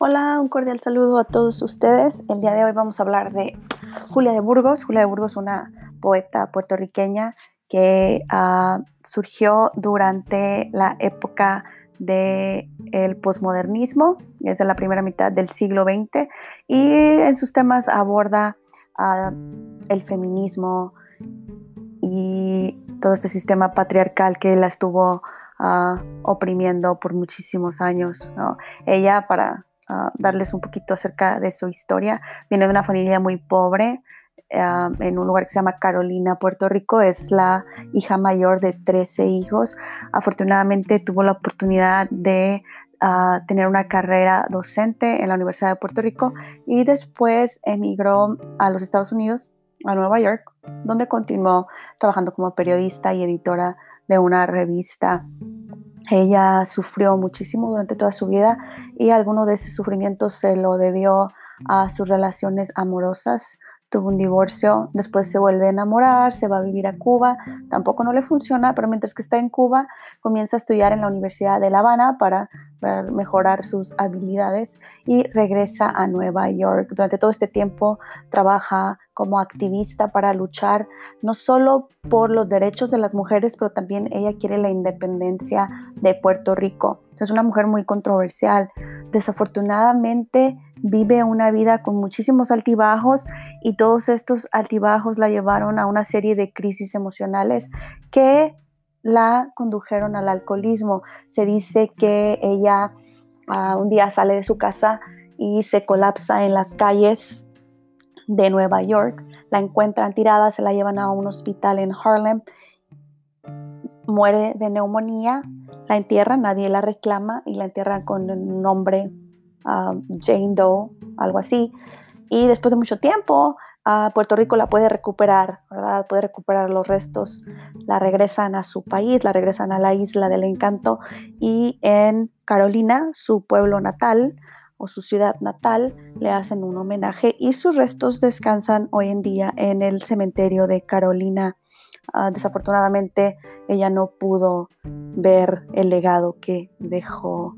Hola, un cordial saludo a todos ustedes. El día de hoy vamos a hablar de Julia de Burgos. Julia de Burgos, una poeta puertorriqueña que uh, surgió durante la época del el posmodernismo, desde la primera mitad del siglo XX, y en sus temas aborda uh, el feminismo y todo este sistema patriarcal que la estuvo uh, oprimiendo por muchísimos años. Ella, para darles un poquito acerca de su historia. Viene de una familia muy pobre uh, en un lugar que se llama Carolina, Puerto Rico. Es la hija mayor de 13 hijos. Afortunadamente tuvo la oportunidad de uh, tener una carrera docente en la Universidad de Puerto Rico y después emigró a los Estados Unidos, a Nueva York, donde continuó trabajando como periodista y editora de una revista ella sufrió muchísimo durante toda su vida y alguno de ese sufrimiento se lo debió a sus relaciones amorosas. Tuvo un divorcio, después se vuelve a enamorar, se va a vivir a Cuba, tampoco no le funciona, pero mientras que está en Cuba comienza a estudiar en la Universidad de La Habana para, para mejorar sus habilidades y regresa a Nueva York. Durante todo este tiempo trabaja como activista para luchar no solo por los derechos de las mujeres, pero también ella quiere la independencia de Puerto Rico. Es una mujer muy controversial. Desafortunadamente vive una vida con muchísimos altibajos y todos estos altibajos la llevaron a una serie de crisis emocionales que la condujeron al alcoholismo. Se dice que ella uh, un día sale de su casa y se colapsa en las calles de Nueva York. La encuentran tirada, se la llevan a un hospital en Harlem. Muere de neumonía, la entierran, nadie la reclama y la entierran con el nombre uh, Jane Doe, algo así. Y después de mucho tiempo, uh, Puerto Rico la puede recuperar, ¿verdad? Puede recuperar los restos, la regresan a su país, la regresan a la isla del encanto y en Carolina, su pueblo natal, o su ciudad natal le hacen un homenaje y sus restos descansan hoy en día en el cementerio de Carolina. Uh, desafortunadamente ella no pudo ver el legado que dejó,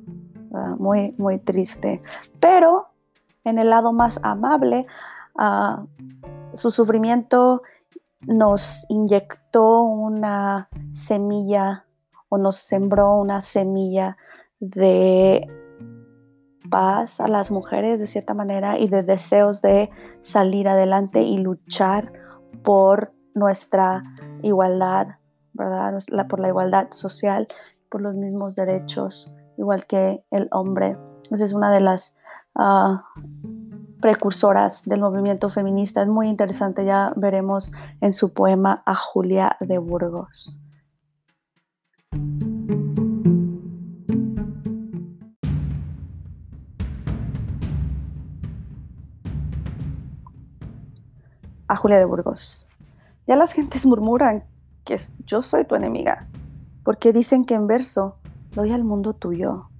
uh, muy, muy triste. Pero en el lado más amable, uh, su sufrimiento nos inyectó una semilla o nos sembró una semilla de paz a las mujeres de cierta manera y de deseos de salir adelante y luchar por nuestra igualdad, ¿verdad? Por la igualdad social, por los mismos derechos, igual que el hombre. Esa es una de las uh, precursoras del movimiento feminista. Es muy interesante, ya veremos en su poema a Julia de Burgos. Julia de Burgos. Ya las gentes murmuran que yo soy tu enemiga, porque dicen que en verso doy al mundo tuyo.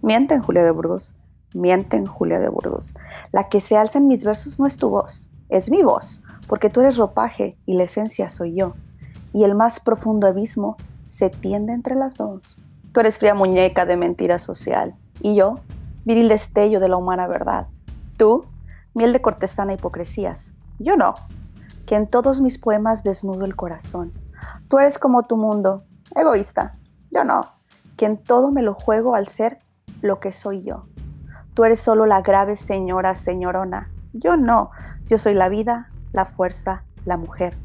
Mienten, Julia de Burgos, mienten, Julia de Burgos. La que se alza en mis versos no es tu voz, es mi voz, porque tú eres ropaje y la esencia soy yo. Y el más profundo abismo se tiende entre las dos. Tú eres fría muñeca de mentira social, y yo, viril destello de la humana verdad. Tú, miel de cortesana hipocresías, yo no, que en todos mis poemas desnudo el corazón. Tú eres como tu mundo, egoísta. Yo no, que en todo me lo juego al ser lo que soy yo. Tú eres solo la grave señora, señorona. Yo no, yo soy la vida, la fuerza, la mujer.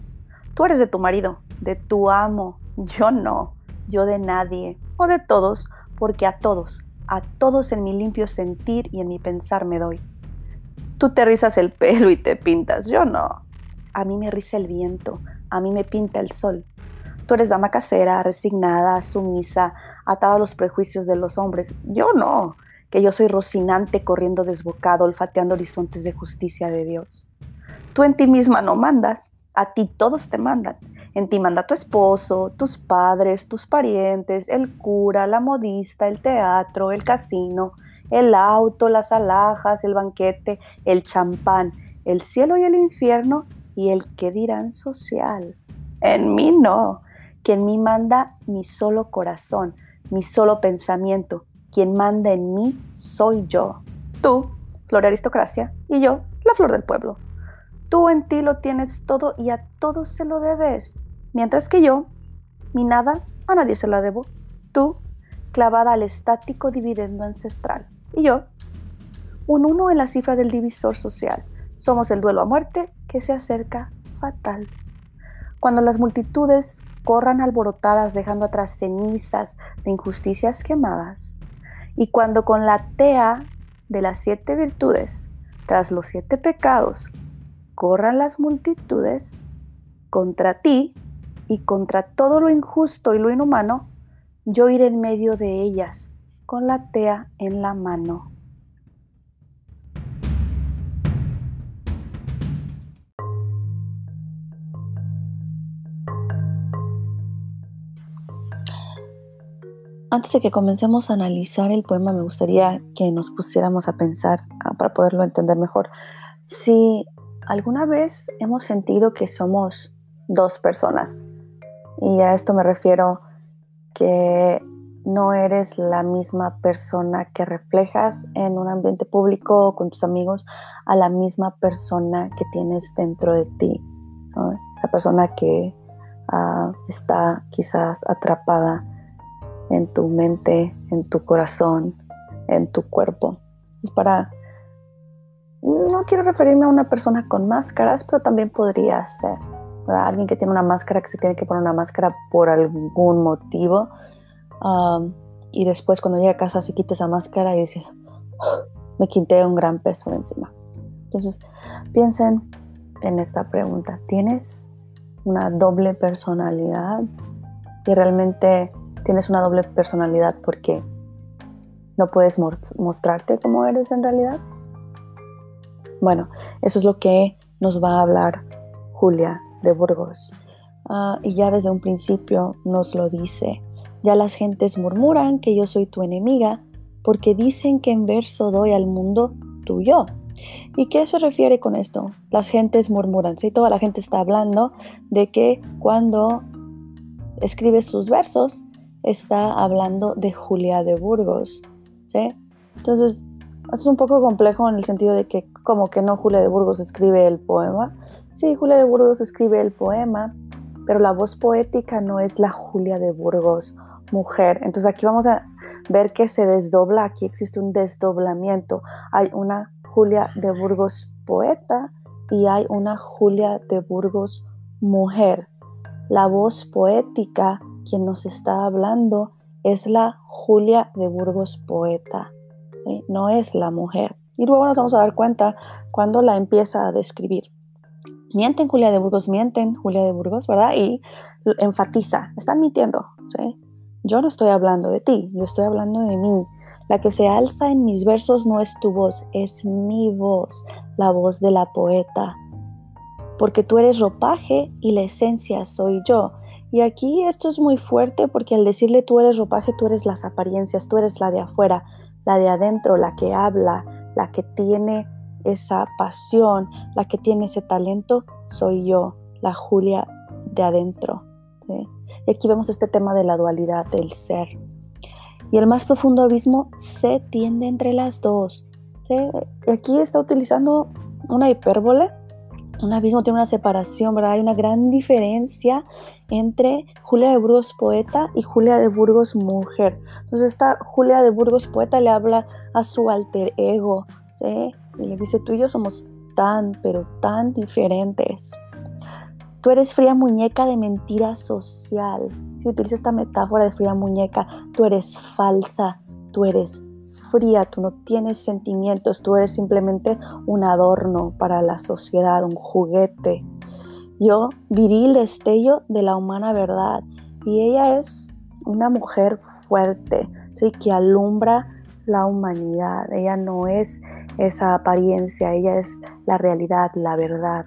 Tú eres de tu marido, de tu amo. Yo no, yo de nadie, o de todos, porque a todos, a todos en mi limpio sentir y en mi pensar me doy. Tú te rizas el pelo y te pintas, yo no. A mí me riza el viento, a mí me pinta el sol. Tú eres dama casera, resignada, sumisa, atada a los prejuicios de los hombres. Yo no, que yo soy rocinante corriendo desbocado, olfateando horizontes de justicia de Dios. Tú en ti misma no mandas, a ti todos te mandan. En ti manda tu esposo, tus padres, tus parientes, el cura, la modista, el teatro, el casino, el auto, las alhajas, el banquete, el champán, el cielo y el infierno y el que dirán social. En mí no, quien mí manda mi solo corazón, mi solo pensamiento, quien manda en mí soy yo. Tú, flor de aristocracia, y yo, la flor del pueblo. Tú en ti lo tienes todo y a todos se lo debes, mientras que yo, mi nada, a nadie se la debo. Tú, clavada al estático dividendo ancestral, y yo, un uno en la cifra del divisor social. Somos el duelo a muerte que se acerca fatal. Cuando las multitudes corran alborotadas dejando atrás cenizas de injusticias quemadas, y cuando con la tea de las siete virtudes, tras los siete pecados, corran las multitudes contra ti y contra todo lo injusto y lo inhumano, yo iré en medio de ellas con la tea en la mano. Antes de que comencemos a analizar el poema, me gustaría que nos pusiéramos a pensar ah, para poderlo entender mejor. Si alguna vez hemos sentido que somos dos personas, y a esto me refiero que no eres la misma persona que reflejas en un ambiente público o con tus amigos a la misma persona que tienes dentro de ti. Esa persona que ah, está quizás atrapada en tu mente, en tu corazón, en tu cuerpo. Es para, no quiero referirme a una persona con máscaras, pero también podría ser alguien que tiene una máscara, que se tiene que poner una máscara por algún motivo. y después cuando llega a casa se quita esa máscara y dice, me quité un gran peso encima. Entonces, piensen en esta pregunta. ¿Tienes una doble personalidad? Y realmente tienes una doble personalidad porque no puedes mostrarte como eres en realidad. Bueno, eso es lo que nos va a hablar Julia de Burgos. Ah, y ya desde un principio nos lo dice. Ya las gentes murmuran que yo soy tu enemiga porque dicen que en verso doy al mundo tuyo. ¿Y qué se refiere con esto? Las gentes murmuran, ¿sí? Toda la gente está hablando de que cuando escribe sus versos, está hablando de Julia de Burgos, ¿sí? Entonces, es un poco complejo en el sentido de que como que no Julia de Burgos escribe el poema. Sí, Julia de Burgos escribe el poema, pero la voz poética no es la Julia de Burgos mujer. Entonces aquí vamos a ver que se desdobla, aquí existe un desdoblamiento. Hay una Julia de Burgos poeta y hay una Julia de Burgos mujer. La voz poética quien nos está hablando es la Julia de Burgos poeta, no es la mujer. Y luego nos vamos a dar cuenta cuando la empieza a describir. Mienten Julia de Burgos, mienten Julia de Burgos, ¿verdad? Y enfatiza, están mintiendo. Yo no estoy hablando de ti, yo estoy hablando de mí. La que se alza en mis versos no es tu voz, es mi voz, la voz de la poeta. Porque tú eres ropaje y la esencia soy yo. Y aquí esto es muy fuerte porque al decirle tú eres ropaje, tú eres las apariencias, tú eres la de afuera, la de adentro, la que habla, la que tiene esa pasión, la que tiene ese talento, soy yo, la Julia de adentro. Y aquí vemos este tema de la dualidad del ser. Y el más profundo abismo se tiende entre las dos. Y aquí está utilizando una hipérbole un abismo tiene una separación, ¿verdad? Hay una gran diferencia entre Julia de Burgos poeta y Julia de Burgos mujer. Entonces esta Julia de Burgos poeta le habla a su alter ego, ¿sí? Y le dice, tú y yo somos tan, pero tan diferentes. Tú eres fría muñeca de mentira social. Si utiliza esta metáfora de fría muñeca, tú eres falsa, tú eres fría, tú no tienes sentimientos, tú eres simplemente un adorno para la sociedad, un juguete. Yo, viril destello de la humana verdad. Y ella es una mujer fuerte, ¿sí? que alumbra la humanidad. Ella no es esa apariencia, ella es la realidad, la verdad.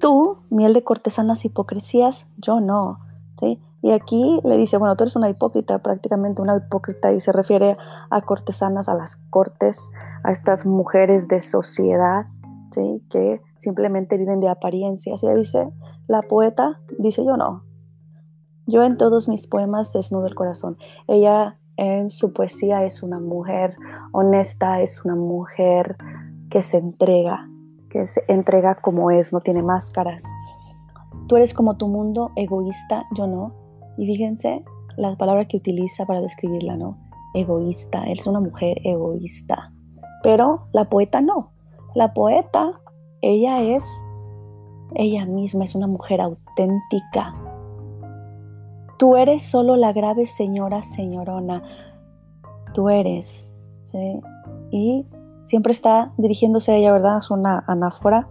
Tú, miel de cortesanas hipocresías, yo no. ¿sí? Y aquí le dice, bueno, tú eres una hipócrita, prácticamente una hipócrita, y se refiere a cortesanas, a las cortes, a estas mujeres de sociedad, que simplemente viven de apariencias. Y dice, la poeta dice, yo no. Yo en todos mis poemas desnudo el corazón. Ella en su poesía es una mujer honesta, es una mujer que se entrega, que se entrega como es, no tiene máscaras. Tú eres como tu mundo, egoísta, yo no. Y fíjense la palabra que utiliza para describirla, ¿no? Egoísta, es una mujer egoísta. Pero la poeta no. La poeta, ella es ella misma, es una mujer auténtica. Tú eres solo la grave señora, señorona. Tú eres. ¿sí? Y siempre está dirigiéndose a ella, ¿verdad? Es una anáfora.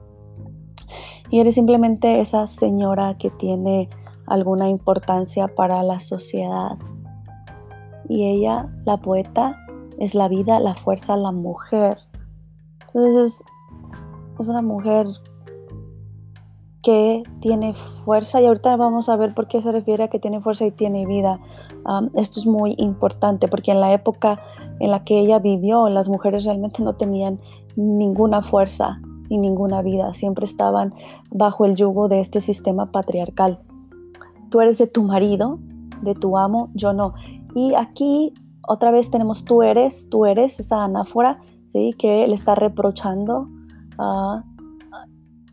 Y eres simplemente esa señora que tiene alguna importancia para la sociedad. Y ella, la poeta, es la vida, la fuerza, la mujer. Entonces es, una mujer que tiene fuerza y ahorita vamos a ver por qué se refiere a que tiene fuerza y tiene vida. esto es muy importante porque en la época en la que ella vivió las mujeres realmente no tenían ninguna fuerza y ninguna vida, siempre estaban bajo el yugo de este sistema patriarcal. Tú eres de tu marido, de tu amo, yo no. Y aquí otra vez tenemos tú eres, tú eres, esa anáfora, ¿sí? que le está reprochando a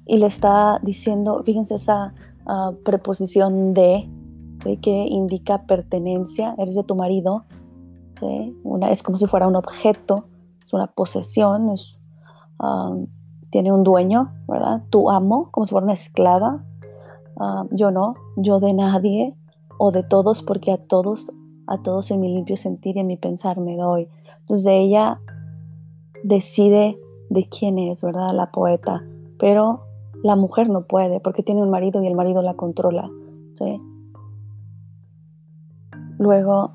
y le está diciendo, fíjense esa ah, preposición de, que indica pertenencia, eres de tu marido, una, es como si fuera un objeto, es una posesión, es, tiene un dueño, ¿verdad? Tu amo, como si fuera una esclava, ah, yo no, yo de nadie o de todos, porque a todos, a todos en mi limpio sentir y en mi pensar me doy. Entonces ella decide de quién es, ¿verdad? La poeta, pero la mujer no puede porque tiene un marido y el marido la controla. Luego,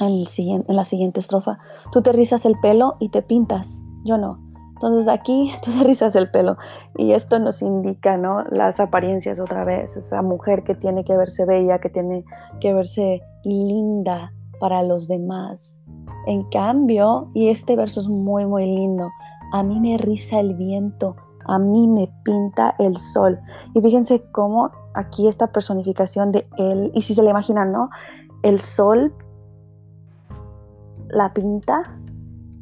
en, la siguiente estrofa, tú te rizas el pelo y te pintas, yo no. Entonces aquí tú te rizas el pelo y esto nos indica, ¿no? Las apariencias otra vez, esa mujer que tiene que verse bella, que tiene que verse linda para los demás. En cambio, y este verso es muy, muy lindo, a mí me riza el viento a mí me pinta el sol. Y fíjense cómo aquí esta personificación de él, y si se le imaginan, ¿no? El sol la pinta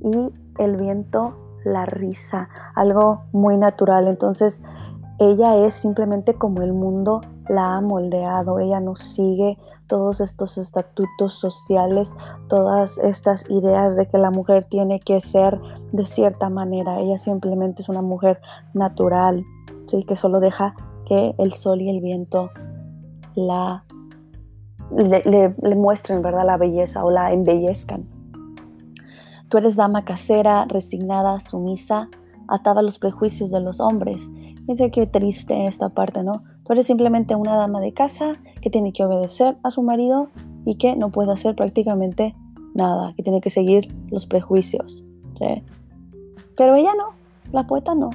y el viento la risa, algo muy natural. Entonces, ella es simplemente como el mundo la ha moldeado, ella no sigue todos estos estatutos sociales, todas estas ideas de que la mujer tiene que ser de cierta manera. Ella simplemente es una mujer natural, ¿sí? que solo deja que el sol y el viento la le, muestren ¿verdad? la belleza o la embellezcan. Tú eres dama casera, resignada, sumisa, atada a los prejuicios de los hombres. Fíjense qué triste esta parte, ¿no? Tú eres simplemente una dama de casa que tiene que obedecer a su marido y que no puede hacer prácticamente nada, que tiene que seguir los prejuicios. ¿sí? Pero ella no, la poeta no.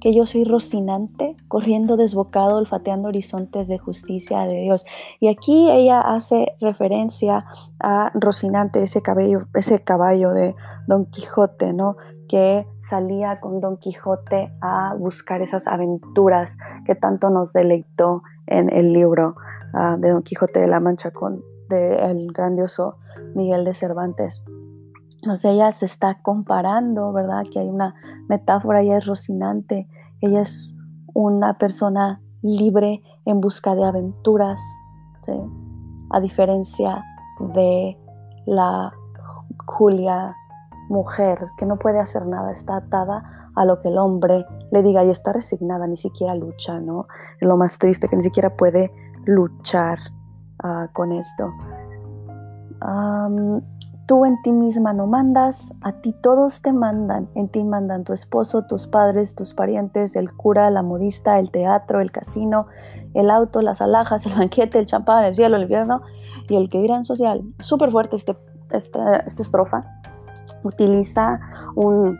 Que yo soy Rocinante, corriendo desbocado, olfateando horizontes de justicia de Dios. Y aquí ella hace referencia a Rocinante, ese, ese caballo de Don Quijote, ¿no? Que salía con Don Quijote a buscar esas aventuras que tanto nos deleitó en el libro ah, de Don Quijote de la Mancha con el grandioso Miguel de Cervantes. Entonces ella se está comparando, ¿verdad? Que hay una metáfora, ella es Rocinante, ella es una persona libre en busca de aventuras, a diferencia de la Julia mujer que no puede hacer nada, está atada a lo que el hombre le diga y está resignada, ni siquiera lucha, ¿no? Es lo más triste que ni siquiera puede luchar ah, con esto. tú en ti misma no mandas, a ti todos te mandan, en ti mandan tu esposo, tus padres, tus parientes, el cura, la modista, el teatro, el casino, el auto, las alhajas, el banquete, el champán, el cielo, el invierno y el que irán social. Súper fuerte este, esta estrofa utiliza un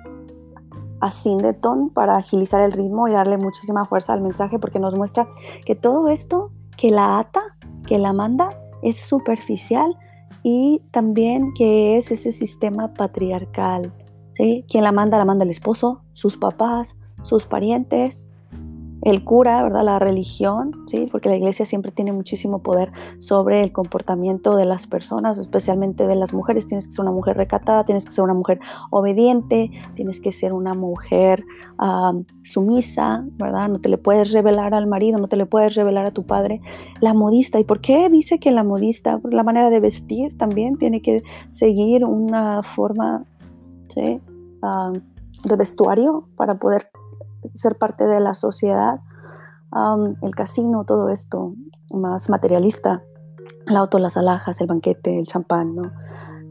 asíndeton para agilizar el ritmo y darle muchísima fuerza al mensaje porque nos muestra que todo esto que la ata, que la manda, es superficial y también que es ese sistema patriarcal. ¿sí? Quien la manda, la manda el esposo, sus papás, sus parientes. El cura, ¿verdad? La religión, ¿sí? Porque la iglesia siempre tiene muchísimo poder sobre el comportamiento de las personas, especialmente de las mujeres. Tienes que ser una mujer recatada, tienes que ser una mujer obediente, tienes que ser una mujer sumisa, ¿verdad? No te le puedes revelar al marido, no te le puedes revelar a tu padre. La modista, ¿y por qué dice que la modista, la manera de vestir también tiene que seguir una forma, ¿sí? de vestuario para poder ser parte de la sociedad, el casino, todo esto más materialista, el auto, las alhajas, el banquete, el champán, ¿no?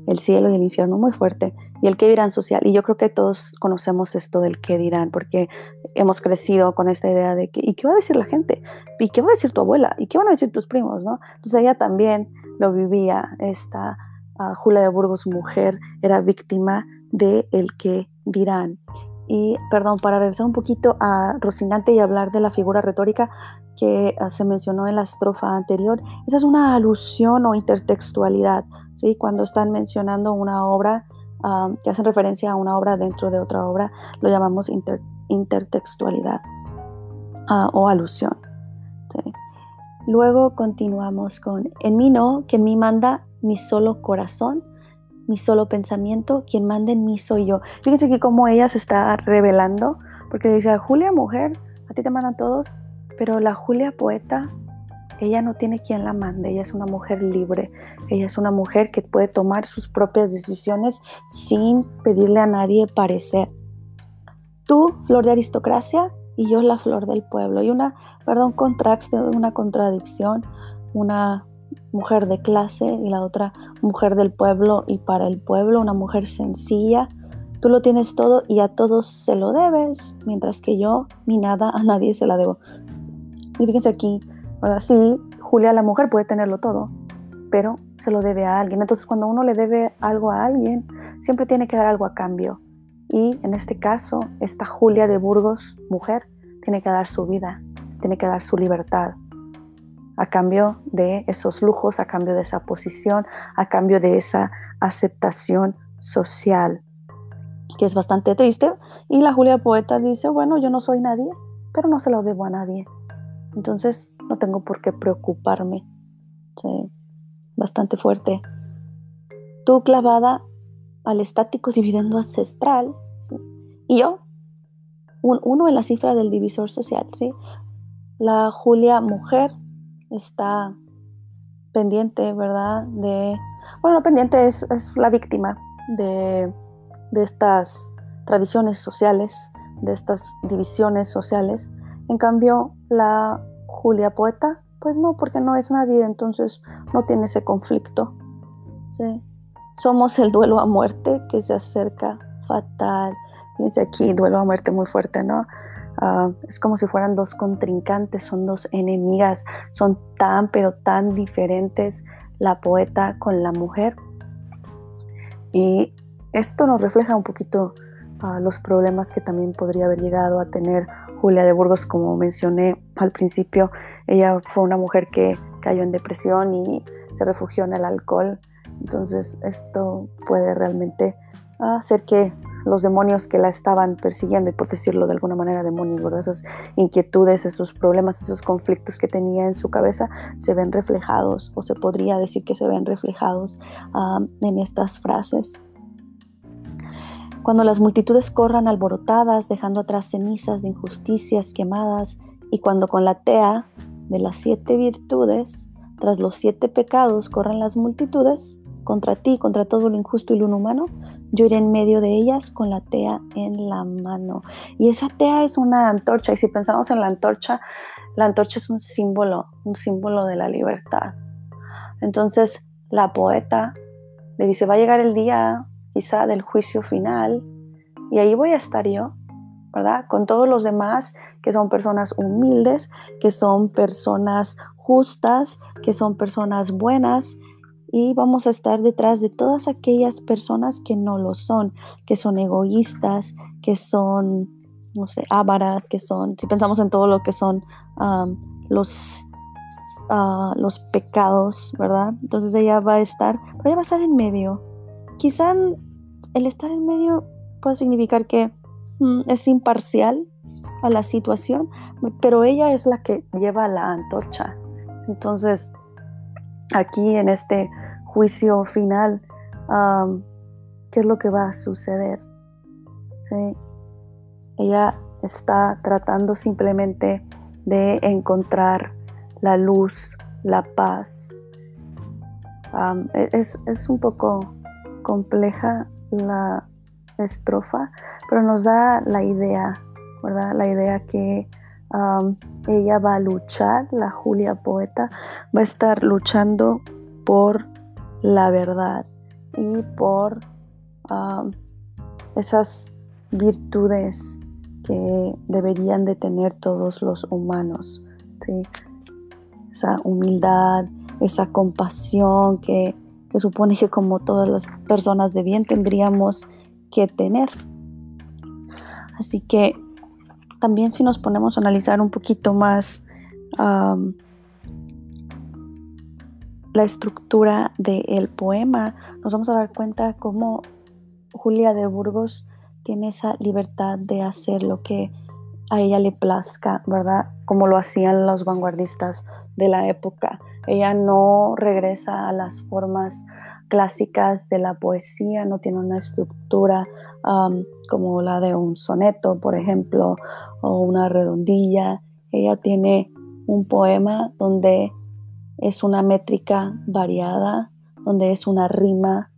el cielo y el infierno, muy fuerte. Y el qué dirán social. Y yo creo que todos conocemos esto del qué dirán, porque hemos crecido con esta idea de que, ¿y qué va a decir la gente? ¿Y qué va a decir tu abuela? ¿Y qué van a decir tus primos? ¿no? Entonces ella también lo vivía, esta uh, Julia de Burgos, mujer, era víctima de el qué dirán. Y perdón, para regresar un poquito a Rocinante y hablar de la figura retórica que ah, se mencionó en la estrofa anterior, esa es una alusión o intertextualidad, ¿sí? Cuando están mencionando una obra ah, que hacen referencia a una obra dentro de otra obra, lo llamamos intertextualidad ah, o alusión. Luego continuamos con, en mí no, que en mí manda mi solo corazón, mi solo pensamiento, quien manda en mí soy yo. Fíjense aquí cómo ella se está revelando, porque dice, Julia mujer, a ti te mandan todos, pero la Julia poeta, ella no tiene quien la mande, ella es una mujer libre, ella es una mujer que puede tomar sus propias decisiones sin pedirle a nadie parecer. Tú, flor de aristocracia, y yo la flor del pueblo. Y una, perdón, contraste, una contradicción, una mujer de clase y la otra mujer del pueblo y para el pueblo, una mujer sencilla. Tú lo tienes todo y a todos se lo debes, mientras que yo mi nada a nadie se la debo. Y fíjense aquí, ahora sí, Julia la mujer puede tenerlo todo, pero se lo debe a alguien. Entonces cuando uno le debe algo a alguien, siempre tiene que dar algo a cambio. Y en este caso, esta Julia de Burgos, mujer, tiene que dar su vida, tiene que dar su libertad, a cambio de esos lujos, a cambio de esa posición, a cambio de esa aceptación social, que es bastante triste. Y la Julia Poeta dice, bueno, yo no soy nadie, pero no se lo debo a nadie. Entonces no tengo por qué preocuparme. Bastante fuerte. Tú clavada al estático dividendo ancestral. Y yo, un, uno en la cifra del divisor social. ¿sí? La Julia mujer está pendiente, ¿verdad? De, bueno, pendiente es, la víctima de, de estas tradiciones sociales, de estas divisiones sociales. En cambio, la Julia poeta, pues no, porque no es nadie, entonces no tiene ese conflicto. ¿sí? Somos el duelo a muerte que se acerca fatal. Dice aquí, duelo a muerte muy fuerte, ¿no? Ah, es como si fueran dos contrincantes, son dos enemigas, son tan pero tan diferentes la poeta con la mujer. Y esto nos refleja un poquito ah, los problemas que también podría haber llegado a tener Julia de Burgos, como mencioné al principio. Ella fue una mujer que cayó en depresión y se refugió en el alcohol. Entonces esto puede realmente hacer que los demonios que la estaban persiguiendo, y por decirlo de alguna manera, demonios, ¿verdad? Esas inquietudes, esos problemas, esos conflictos que tenía en su cabeza se ven reflejados, o se podría decir que se ven reflejados en estas frases. Cuando las multitudes corran alborotadas, dejando atrás cenizas de injusticias quemadas, y cuando con la tea de las siete virtudes, tras los siete pecados, corran las multitudes, contra ti, contra todo lo injusto y lo inhumano, yo iré en medio de ellas con la tea en la mano. Y esa tea es una antorcha, y si pensamos en la antorcha, la antorcha es un símbolo, un símbolo de la libertad. Entonces, la poeta le dice, va a llegar el día quizá del juicio final, y ahí voy a estar yo, ¿verdad? Con todos los demás que son personas humildes, que son personas justas, que son personas buenas, y vamos a estar detrás de todas aquellas personas que no lo son, que son egoístas, que son, no sé, ávaras, que son, si pensamos en todo lo que son los, ah, los pecados, ¿verdad? Entonces ella va a estar, pero ella va a estar en medio. Quizá el estar en medio puede significar que mm, es imparcial a la situación, pero ella es la que lleva la antorcha. Entonces, aquí en este juicio final, ¿qué es lo que va a suceder? Ella está tratando simplemente de encontrar la luz, la paz. E, es, es, un poco compleja la estrofa, pero nos da la idea, ¿verdad? La idea que ella va a luchar, la Julia poeta, va a estar luchando por la verdad y por esas virtudes que deberían de tener todos los humanos. Esa humildad, esa compasión que, que supone que como todas las personas de bien tendríamos que tener. Así que también si nos ponemos a analizar un poquito más la estructura del poema, nos vamos a dar cuenta cómo Julia de Burgos tiene esa libertad de hacer lo que a ella le plazca, ¿verdad? Como lo hacían los vanguardistas de la época. Ella no regresa a las formas clásicas de la poesía, no tiene una estructura como la de un soneto, por ejemplo, o una redondilla. Ella tiene un poema donde es una métrica variada, donde es una rima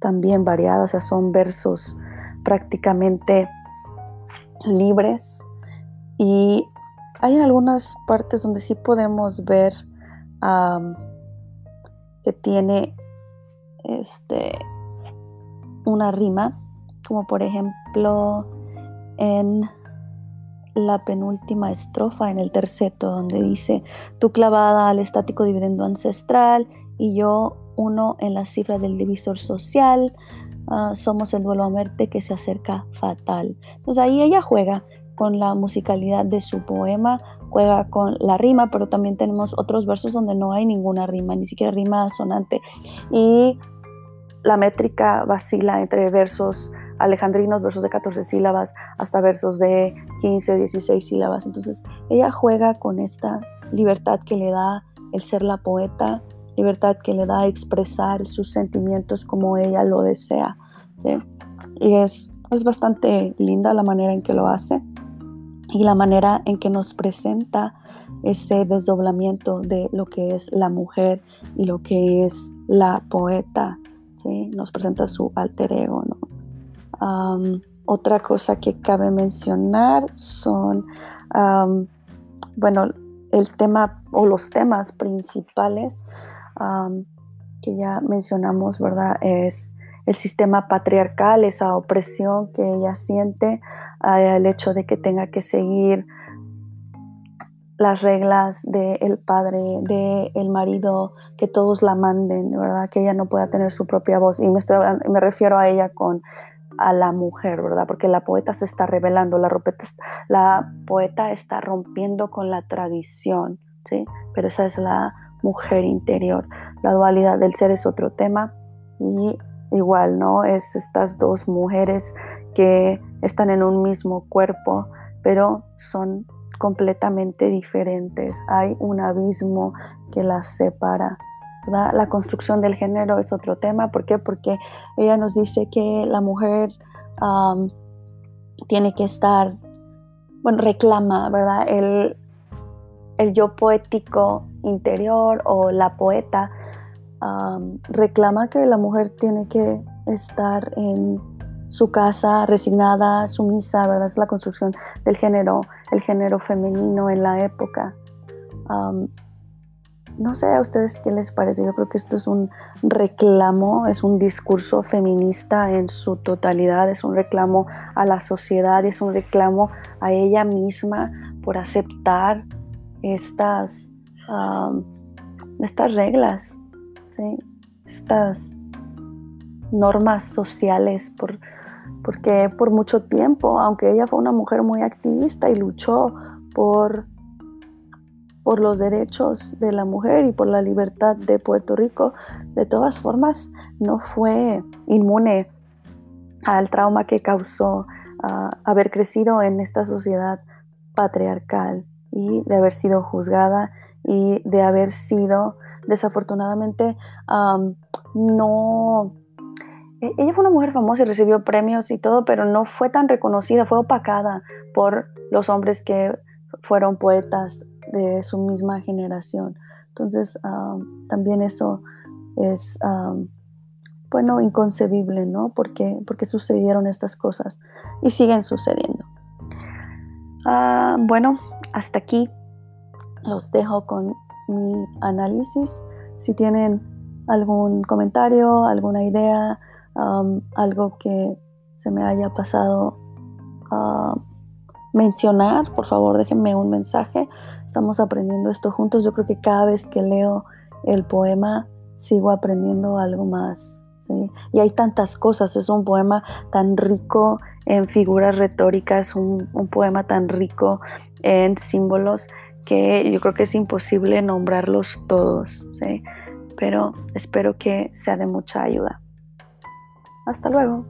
también variada, o sea, son versos prácticamente libres. Y hay algunas partes donde sí podemos ver que tiene este, una rima, como por ejemplo en la penúltima estrofa, en el terceto, donde dice, tú clavada al estático dividendo ancestral y yo uno en la cifra del divisor social, ah, somos el duelo a muerte que se acerca fatal. Entonces ahí ella juega con la musicalidad de su poema, juega con la rima, pero también tenemos otros versos donde no hay ninguna rima, ni siquiera rima sonante. Y la métrica vacila entre versos alejandrinos, versos de 14 sílabas, hasta versos de 15, 16 sílabas. Entonces ella juega con esta libertad que le da el ser la poeta, libertad que le da expresar sus sentimientos como ella lo desea. Y es, es bastante linda la manera en que lo hace y la manera en que nos presenta ese desdoblamiento de lo que es la mujer y lo que es la poeta. ¿sí? Nos presenta su alter ego. otra cosa que cabe mencionar son, bueno, el tema o los temas principales que ya mencionamos, ¿verdad? Es el sistema patriarcal, esa opresión que ella siente, el hecho de que tenga que seguir las reglas del padre, del marido, que todos la manden, ¿verdad? Que ella no pueda tener su propia voz. Y me, estoy, me refiero a ella con a la mujer, ¿verdad? Porque la poeta se está revelando, la, la poeta está rompiendo con la tradición, ¿sí? Pero esa es la mujer interior. La dualidad del ser es otro tema y igual, ¿no? Es estas dos mujeres que están en un mismo cuerpo, pero son completamente diferentes. Hay un abismo que las separa. La construcción del género es otro tema. ¿Por qué? Porque ella nos dice que la mujer tiene que estar, bueno, reclama, ¿verdad? El, el yo poético interior o la poeta reclama que la mujer tiene que estar en su casa resignada, sumisa, ¿verdad? Es la construcción del género, el género femenino en la época. no sé a ustedes qué les parece, yo creo que esto es un reclamo, es un discurso feminista en su totalidad, es un reclamo a la sociedad, es un reclamo a ella misma por aceptar estas, estas reglas, estas normas sociales, por, porque por mucho tiempo, aunque ella fue una mujer muy activista y luchó por, por los derechos de la mujer y por la libertad de Puerto Rico, de todas formas no fue inmune al trauma que causó ah, haber crecido en esta sociedad patriarcal y de haber sido juzgada y de haber sido desafortunadamente no... E-, ella fue una mujer famosa y recibió premios y todo, pero no fue tan reconocida, fue opacada por los hombres que fueron poetas de su misma generación. Entonces, también eso es, bueno, inconcebible, ¿no? Porque, porque sucedieron estas cosas y siguen sucediendo. Ah, bueno, hasta aquí los dejo con mi análisis. Si tienen algún comentario, alguna idea, algo que se me haya pasado mencionar, por favor déjenme un mensaje. Estamos aprendiendo esto juntos. Yo creo que cada vez que leo el poema sigo aprendiendo algo más. Y hay tantas cosas, es un poema tan rico en figuras retóricas, un, poema tan rico en símbolos que yo creo que es imposible nombrarlos todos, pero espero que sea de mucha ayuda. Hasta luego.